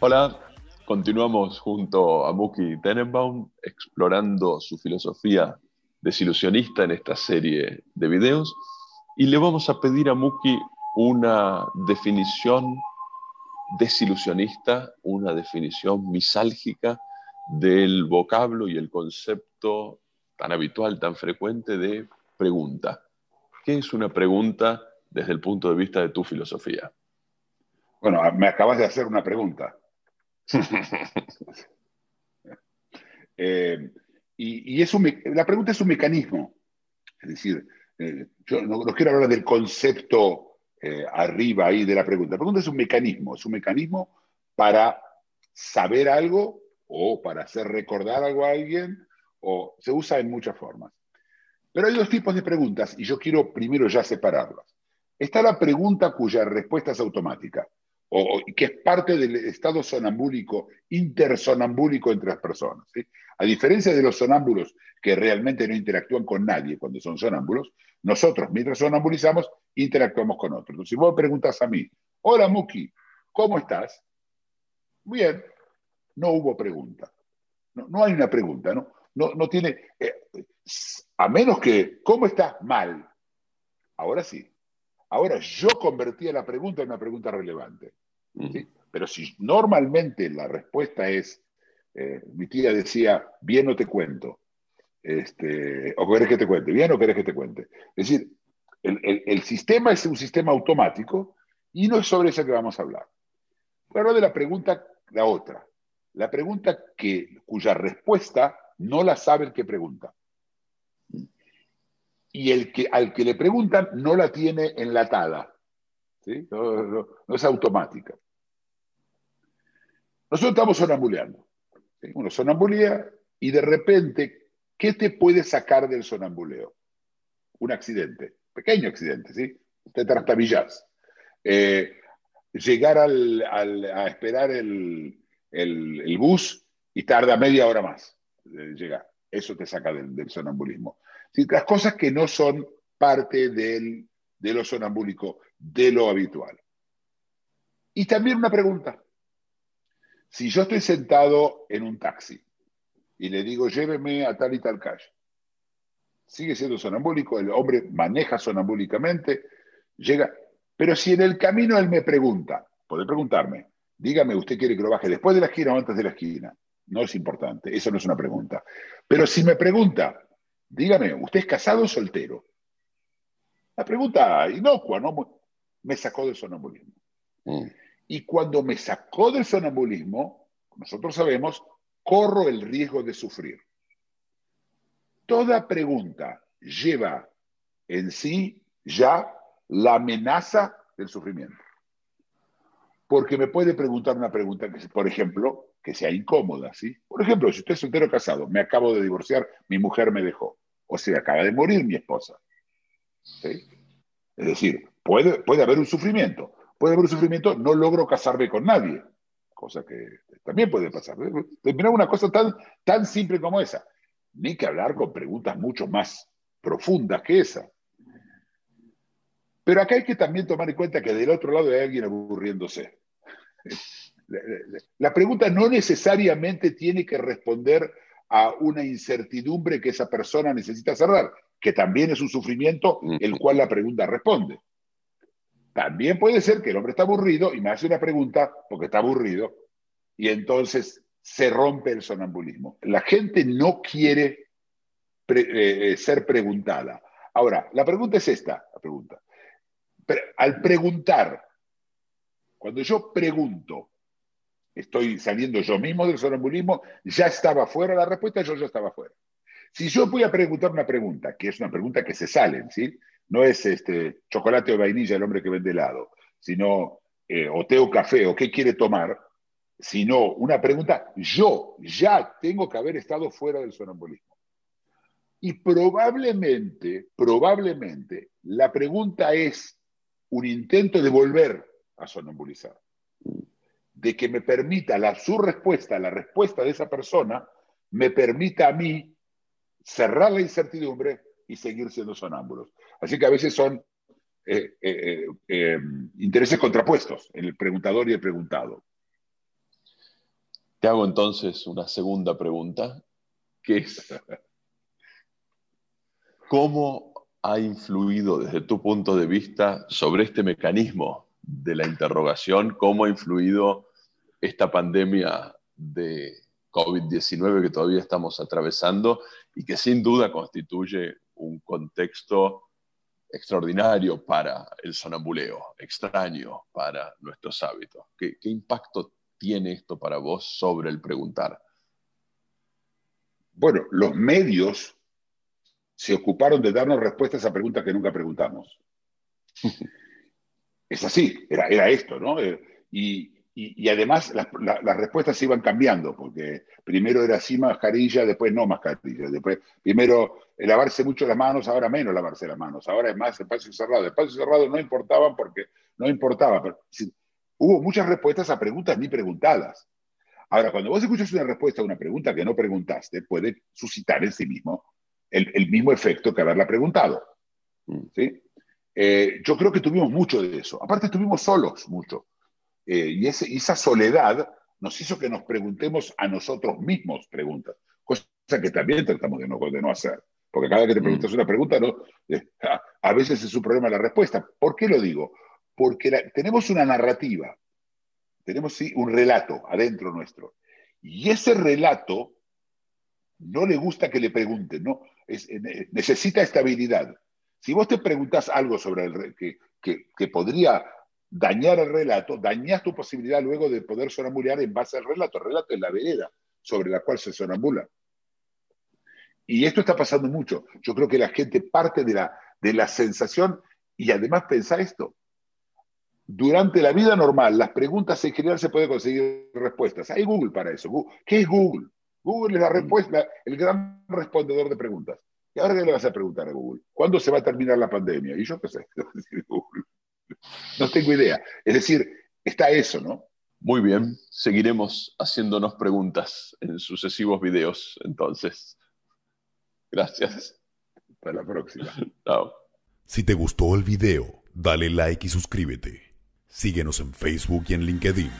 Hola, continuamos junto a Muki Tenenbaum explorando su filosofía desilusionista en esta serie de videos. Y le vamos a pedir a Muki una definición desilusionista, una definición misálgica del vocablo y el concepto tan habitual, tan frecuente de pregunta. ¿Qué es una pregunta desde el punto de vista de tu filosofía? Bueno, me acabas de hacer una pregunta. Eh, y y es un la pregunta es un mecanismo. Es decir, eh, yo no, no quiero hablar del concepto eh, arriba ahí de la pregunta. La pregunta es un mecanismo, es un mecanismo para saber algo o para hacer recordar algo a alguien, o se usa en muchas formas. Pero hay dos tipos de preguntas y yo quiero primero ya separarlas. Está la pregunta cuya respuesta es automática, o, que es parte del estado sonambúlico, intersonambúlico entre las personas. A diferencia de los sonámbulos que realmente no interactúan con nadie cuando son sonámbulos, nosotros, mientras sonambulizamos, interactuamos con otros. Entonces, si vos preguntas a mí, hola Muki, ¿cómo estás? Bien, no hubo pregunta. No, no hay una pregunta, ¿no? No, no tiene, eh, a menos que, ¿cómo estás? Mal. Ahora sí. Ahora yo convertía la pregunta en una pregunta relevante. ¿sí? Pero si normalmente la respuesta es, eh, mi tía decía, bien no te cuento, este, o querés que te cuente, bien o querés que te cuente. Es decir, el, el- sistema es un sistema automático y no es sobre eso que vamos a hablar. Hablar de la pregunta, la otra, la pregunta que, cuya respuesta no la sabe el que pregunta. Y el que, al que le preguntan no la tiene enlatada. ¿sí? No, es automática. Nosotros estamos sonambuleando. Uno sonambulea y de repente, ¿qué te puede sacar del sonambuleo? Un accidente, pequeño accidente, ¿sí? Te trastabillás. Eh, llegar al- al- a esperar el, el- el bus y tarda media hora más de llegar. Eso te saca del, del sonambulismo. Sí, Las cosas que no son parte del, de lo sonambúlico, de lo habitual. Y también una pregunta. Si yo estoy sentado en un taxi y le digo, lléveme a tal y tal calle, sigue siendo sonambúlico, el hombre maneja sonambúlicamente, llega, pero si en el camino él me pregunta, puede preguntarme, dígame, ¿usted quiere que lo baje después de la esquina o antes de la esquina? No es importante, eso no es una pregunta. Pero si me pregunta, dígame, ¿usted es casado o soltero? La pregunta inocua, ¿no? Me sacó del sonambulismo. Y cuando me sacó del sonambulismo, nosotros sabemos, corro el riesgo de sufrir. Toda pregunta lleva en sí ya la amenaza del sufrimiento. Porque me puede preguntar una pregunta que, por ejemplo, que sea incómoda, ¿sí? Por ejemplo, si usted es soltero casado, me acabo de divorciar, mi mujer me dejó, o se acaba de morir mi esposa. ¿sí? Es decir, puede, puede haber un sufrimiento. Puede haber un sufrimiento, no logro casarme con nadie, cosa que también puede pasar. Mira una cosa tan, tan simple como esa. Ni que hablar con preguntas mucho más profundas que esa. Pero acá hay que también tomar en cuenta que del otro lado hay alguien aburriéndose. La, pregunta no necesariamente tiene que responder a una incertidumbre que esa persona necesita cerrar, que también es un sufrimiento el cual la pregunta responde. También puede ser que el hombre está aburrido y me hace una pregunta porque está aburrido y entonces se rompe el sonambulismo. La gente no quiere pre- eh, ser preguntada. Ahora, la pregunta es esta, la pregunta. Pre- al preguntar, cuando yo pregunto, estoy saliendo yo mismo del sonambulismo, ya estaba fuera la respuesta, yo ya estaba fuera. Si yo voy a preguntar una pregunta, que es una pregunta que se sale, ¿sí? No es este chocolate o vainilla el hombre que vende helado, sino eh, o té o café o qué quiere tomar, sino una pregunta, yo ya tengo que haber estado fuera del sonambulismo. Y probablemente, probablemente, la pregunta es un intento de volver a sonambulizar. De que me permita la, su respuesta, la respuesta de esa persona, me permita a mí cerrar la incertidumbre y seguir siendo sonámbulos. Así que a veces son eh, eh, eh, intereses contrapuestos, el preguntador y el preguntado. Te hago entonces una segunda pregunta, que es, ¿cómo ha influido desde tu punto de vista sobre este mecanismo de la interrogación? ¿Cómo ha influido esta pandemia de COVID-19 que todavía estamos atravesando y que sin duda constituye un contexto extraordinario para el sonambuleo, extraño para nuestros hábitos? ¿Qué, qué impacto tiene esto para vos sobre el preguntar? Bueno, los medios se ocuparon de darnos respuestas a preguntas que nunca preguntamos. es así, era, era esto, ¿no? Eh, y, y, además las, las, respuestas se iban cambiando, porque primero era sí mascarilla, después no mascarilla, después primero lavarse mucho las manos, ahora menos lavarse las manos, ahora es más espacio cerrado. El espacio cerrado no importaba porque no importaba, pero hubo muchas respuestas a preguntas ni preguntadas. Ahora, cuando vos escuchas una respuesta a una pregunta que no preguntaste, puede suscitar en sí mismo el, el mismo efecto que haberla preguntado. Mm. ¿sí? Eh, yo creo que tuvimos mucho de eso. Aparte, estuvimos solos mucho. Eh, y, ese, esa soledad nos hizo que nos preguntemos a nosotros mismos preguntas, cosa que también tratamos de no, de no hacer. Porque cada vez que te mm. preguntas una pregunta, ¿no? A veces es un problema la respuesta. ¿Por qué lo digo? Porque tenemos una narrativa, tenemos sí, un relato adentro nuestro. Y ese relato no le gusta que le pregunten, ¿no? Es, eh, necesita estabilidad. Si vos te preguntas algo sobre el que, que, podría dañar el relato, dañas tu posibilidad luego de poder sonambular en base al relato. El relato es la vereda sobre la cual se sonambula. Y esto está pasando mucho. Yo creo que la gente parte de la, de la sensación y además pensar esto. Durante la vida normal, las preguntas en general se puede conseguir respuestas. Hay Google para eso. ¿Qué es Google? Google es la respuesta, el gran respondedor de preguntas. ¿Y ahora qué le vas a preguntar a Google? ¿Cuándo se va a terminar la pandemia? Y yo qué sé, no tengo idea. Es decir, está eso, ¿no? Muy bien, seguiremos haciéndonos preguntas en sucesivos videos, entonces. Gracias. Hasta la próxima. Chao. Si te gustó el video, dale like y suscríbete. Síguenos en Facebook y en LinkedIn.